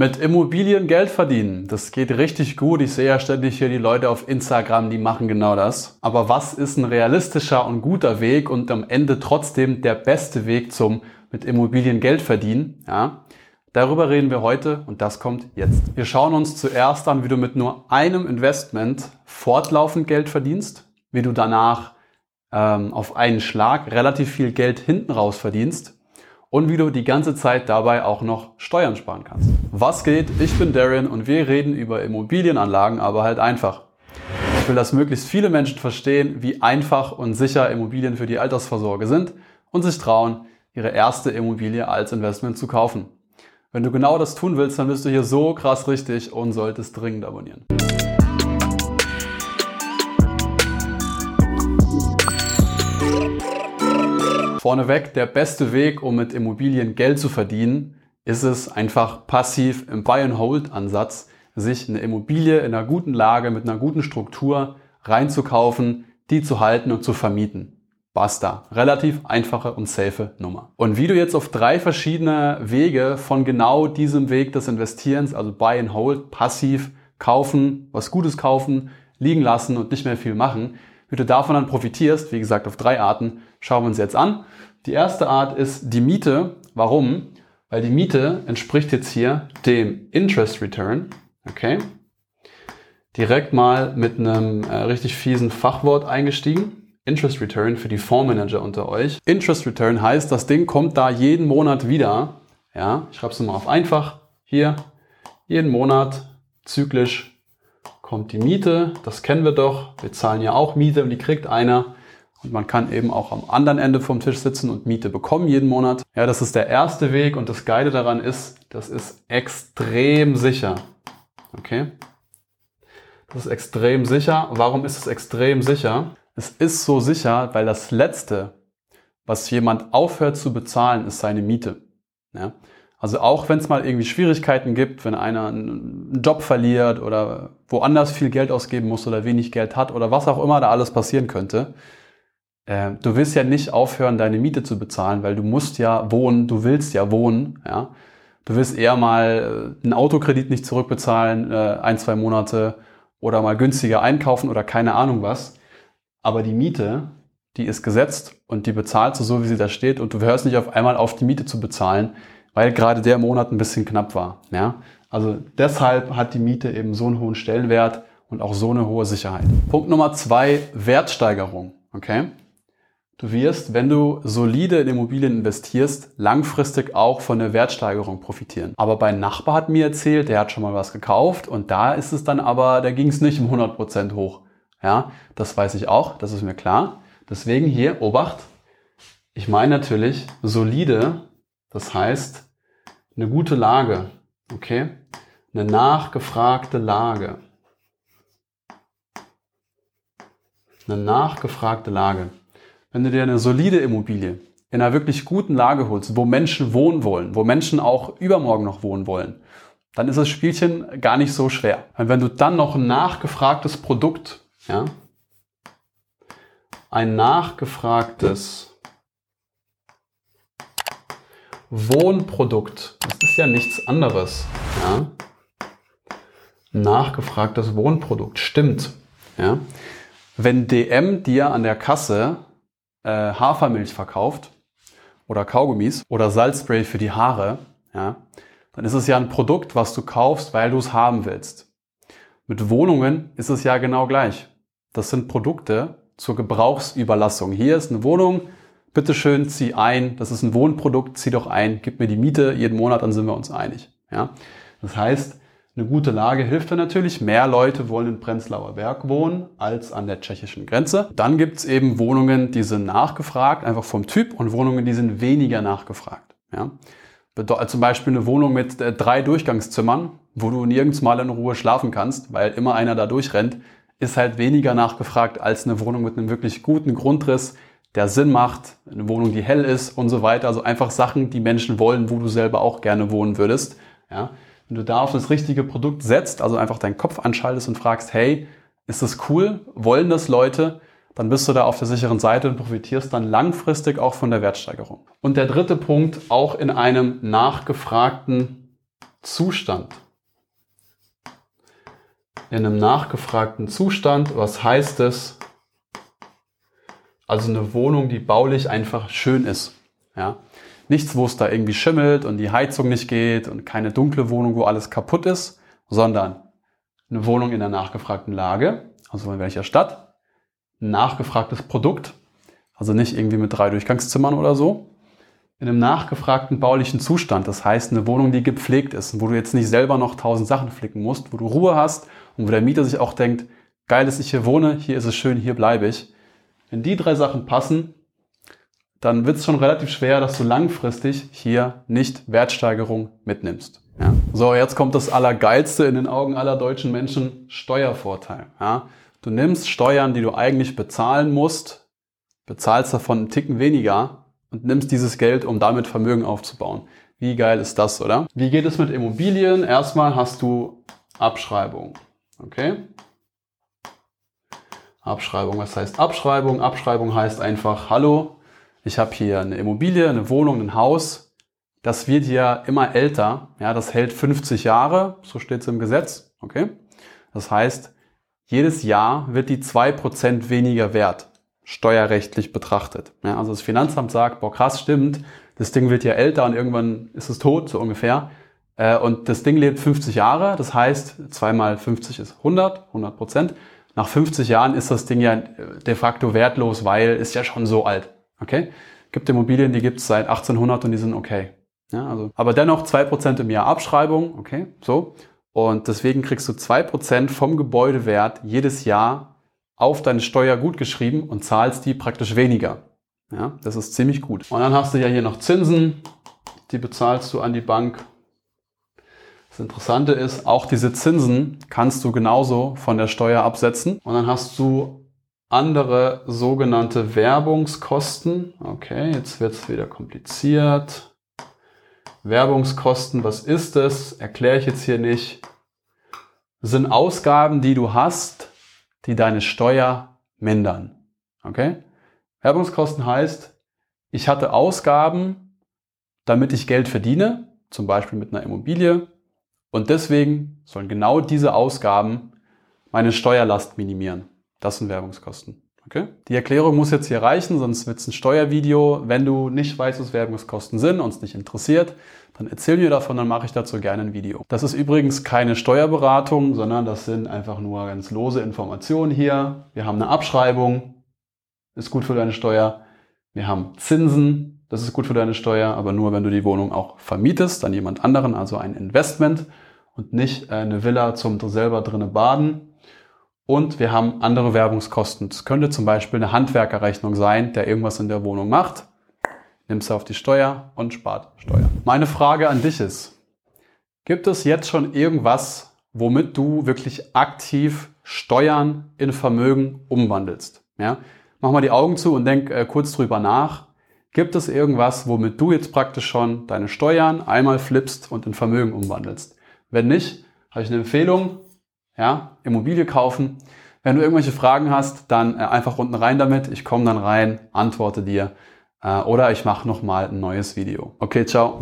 Mit Immobilien Geld verdienen, das geht richtig gut. Ich sehe ja ständig hier die Leute auf Instagram, die machen genau das. Aber was ist ein realistischer und guter Weg und am Ende trotzdem der beste Weg zum mit Immobilien Geld verdienen? Ja, darüber reden wir heute und das kommt jetzt. Wir schauen uns zuerst an, wie du mit nur einem Investment fortlaufend Geld verdienst, wie du danach ähm, auf einen Schlag relativ viel Geld hinten raus verdienst und wie du die ganze Zeit dabei auch noch Steuern sparen kannst. Was geht? Ich bin Darren und wir reden über Immobilienanlagen, aber halt einfach. Ich will, dass möglichst viele Menschen verstehen, wie einfach und sicher Immobilien für die Altersvorsorge sind und sich trauen, ihre erste Immobilie als Investment zu kaufen. Wenn du genau das tun willst, dann bist du hier so krass richtig und solltest dringend abonnieren. Vorneweg, der beste Weg, um mit Immobilien Geld zu verdienen, ist es einfach passiv im Buy-and-Hold-Ansatz, sich eine Immobilie in einer guten Lage mit einer guten Struktur reinzukaufen, die zu halten und zu vermieten. Basta. Relativ einfache und safe Nummer. Und wie du jetzt auf drei verschiedene Wege von genau diesem Weg des Investierens, also Buy and Hold, passiv kaufen, was Gutes kaufen, liegen lassen und nicht mehr viel machen, wie du davon dann profitierst, wie gesagt, auf drei Arten, schauen wir uns jetzt an. Die erste Art ist die Miete. Warum? Weil die Miete entspricht jetzt hier dem Interest Return. Okay. Direkt mal mit einem äh, richtig fiesen Fachwort eingestiegen. Interest Return für die Fondsmanager unter euch. Interest Return heißt, das Ding kommt da jeden Monat wieder. Ja, ich schreibe es mal auf einfach. Hier, jeden Monat zyklisch kommt die Miete. Das kennen wir doch. Wir zahlen ja auch Miete und die kriegt einer. Und man kann eben auch am anderen Ende vom Tisch sitzen und Miete bekommen jeden Monat. Ja, das ist der erste Weg und das Geile daran ist, das ist extrem sicher. Okay? Das ist extrem sicher. Warum ist es extrem sicher? Es ist so sicher, weil das Letzte, was jemand aufhört zu bezahlen, ist seine Miete. Ja? Also auch wenn es mal irgendwie Schwierigkeiten gibt, wenn einer einen Job verliert oder woanders viel Geld ausgeben muss oder wenig Geld hat oder was auch immer da alles passieren könnte, äh, du willst ja nicht aufhören, deine Miete zu bezahlen, weil du musst ja wohnen, du willst ja wohnen, ja. Du willst eher mal äh, einen Autokredit nicht zurückbezahlen, äh, ein, zwei Monate oder mal günstiger einkaufen oder keine Ahnung was. Aber die Miete, die ist gesetzt und die bezahlst du so, wie sie da steht und du hörst nicht auf einmal auf, die Miete zu bezahlen, weil gerade der Monat ein bisschen knapp war. Ja? Also deshalb hat die Miete eben so einen hohen Stellenwert und auch so eine hohe Sicherheit. Punkt Nummer zwei, Wertsteigerung. Okay? Du wirst, wenn du solide in Immobilien investierst, langfristig auch von der Wertsteigerung profitieren. Aber mein Nachbar hat mir erzählt, der hat schon mal was gekauft und da ist es dann aber, da ging es nicht um 100% hoch. Ja, das weiß ich auch, das ist mir klar. Deswegen hier, Obacht, ich meine natürlich solide, das heißt eine gute Lage, okay? Eine nachgefragte Lage. Eine nachgefragte Lage wenn du dir eine solide Immobilie in einer wirklich guten Lage holst, wo Menschen wohnen wollen, wo Menschen auch übermorgen noch wohnen wollen, dann ist das Spielchen gar nicht so schwer. Und wenn du dann noch ein nachgefragtes Produkt, ja, ein nachgefragtes Wohnprodukt, das ist ja nichts anderes, ja, nachgefragtes Wohnprodukt, stimmt, ja. Wenn DM dir an der Kasse äh, Hafermilch verkauft oder Kaugummis oder Salzspray für die Haare, ja, dann ist es ja ein Produkt, was du kaufst, weil du es haben willst. Mit Wohnungen ist es ja genau gleich. Das sind Produkte zur Gebrauchsüberlassung. Hier ist eine Wohnung, bitteschön, zieh ein. Das ist ein Wohnprodukt, zieh doch ein, gib mir die Miete jeden Monat, dann sind wir uns einig. Ja? Das heißt, eine gute Lage hilft dann natürlich. Mehr Leute wollen in Prenzlauer Berg wohnen als an der tschechischen Grenze. Dann gibt es eben Wohnungen, die sind nachgefragt, einfach vom Typ, und Wohnungen, die sind weniger nachgefragt. Ja? Zum Beispiel eine Wohnung mit äh, drei Durchgangszimmern, wo du nirgends mal in Ruhe schlafen kannst, weil immer einer da durchrennt, ist halt weniger nachgefragt als eine Wohnung mit einem wirklich guten Grundriss, der Sinn macht, eine Wohnung, die hell ist und so weiter. Also einfach Sachen, die Menschen wollen, wo du selber auch gerne wohnen würdest. Ja? Wenn du da auf das richtige Produkt setzt, also einfach deinen Kopf anschaltest und fragst, hey, ist das cool? Wollen das Leute? Dann bist du da auf der sicheren Seite und profitierst dann langfristig auch von der Wertsteigerung. Und der dritte Punkt, auch in einem nachgefragten Zustand. In einem nachgefragten Zustand, was heißt es? Also eine Wohnung, die baulich einfach schön ist. Ja? Nichts, wo es da irgendwie schimmelt und die Heizung nicht geht und keine dunkle Wohnung, wo alles kaputt ist, sondern eine Wohnung in der nachgefragten Lage, also in welcher Stadt, ein nachgefragtes Produkt, also nicht irgendwie mit drei Durchgangszimmern oder so, in einem nachgefragten baulichen Zustand. Das heißt, eine Wohnung, die gepflegt ist, wo du jetzt nicht selber noch tausend Sachen flicken musst, wo du Ruhe hast und wo der Mieter sich auch denkt, geil, dass ich hier wohne, hier ist es schön, hier bleibe ich. Wenn die drei Sachen passen, dann wird es schon relativ schwer, dass du langfristig hier nicht Wertsteigerung mitnimmst. Ja. So, jetzt kommt das Allergeilste in den Augen aller deutschen Menschen, Steuervorteil. Ja. Du nimmst Steuern, die du eigentlich bezahlen musst, bezahlst davon einen Ticken weniger und nimmst dieses Geld, um damit Vermögen aufzubauen. Wie geil ist das, oder? Wie geht es mit Immobilien? Erstmal hast du Abschreibung. Okay? Abschreibung, was heißt Abschreibung? Abschreibung heißt einfach, hallo, ich habe hier eine Immobilie, eine Wohnung, ein Haus. Das wird ja immer älter. Ja, das hält 50 Jahre, so steht es im Gesetz. Okay? Das heißt, jedes Jahr wird die 2% weniger wert steuerrechtlich betrachtet. Ja, also das Finanzamt sagt, boah krass, stimmt, das Ding wird ja älter und irgendwann ist es tot, so ungefähr. Äh, und das Ding lebt 50 Jahre, das heißt, 2 mal 50 ist 100, 100 Prozent. Nach 50 Jahren ist das Ding ja de facto wertlos, weil ist ja schon so alt. Okay? Gibt Immobilien, die gibt es seit 1800 und die sind okay. Ja, also, aber dennoch 2% im Jahr Abschreibung, okay, so. Und deswegen kriegst du 2% vom Gebäudewert jedes Jahr auf deine Steuer gut geschrieben und zahlst die praktisch weniger. Ja, das ist ziemlich gut. Und dann hast du ja hier noch Zinsen, die bezahlst du an die Bank. Das Interessante ist, auch diese Zinsen kannst du genauso von der Steuer absetzen. Und dann hast du andere sogenannte Werbungskosten. Okay, jetzt wird es wieder kompliziert. Werbungskosten, was ist das? Erkläre ich jetzt hier nicht. Sind Ausgaben, die du hast, die deine Steuer mindern. Okay? Werbungskosten heißt, ich hatte Ausgaben, damit ich Geld verdiene, zum Beispiel mit einer Immobilie, und deswegen sollen genau diese Ausgaben meine Steuerlast minimieren. Das sind Werbungskosten. Okay? Die Erklärung muss jetzt hier reichen, sonst wird es ein Steuervideo. Wenn du nicht weißt, was Werbungskosten sind und es dich interessiert, dann erzähl mir davon, dann mache ich dazu gerne ein Video. Das ist übrigens keine Steuerberatung, sondern das sind einfach nur ganz lose Informationen hier. Wir haben eine Abschreibung, ist gut für deine Steuer. Wir haben Zinsen, das ist gut für deine Steuer, aber nur wenn du die Wohnung auch vermietest an jemand anderen, also ein Investment und nicht eine Villa zum selber drinnen baden. Und wir haben andere Werbungskosten. Das könnte zum Beispiel eine Handwerkerrechnung sein, der irgendwas in der Wohnung macht. Nimmst du auf die Steuer und spart Steuer. Meine Frage an dich ist, gibt es jetzt schon irgendwas, womit du wirklich aktiv Steuern in Vermögen umwandelst? Ja? Mach mal die Augen zu und denk äh, kurz drüber nach. Gibt es irgendwas, womit du jetzt praktisch schon deine Steuern einmal flippst und in Vermögen umwandelst? Wenn nicht, habe ich eine Empfehlung ja, Immobilie kaufen. Wenn du irgendwelche Fragen hast, dann äh, einfach unten rein damit. Ich komme dann rein, antworte dir äh, oder ich mache nochmal ein neues Video. Okay, ciao.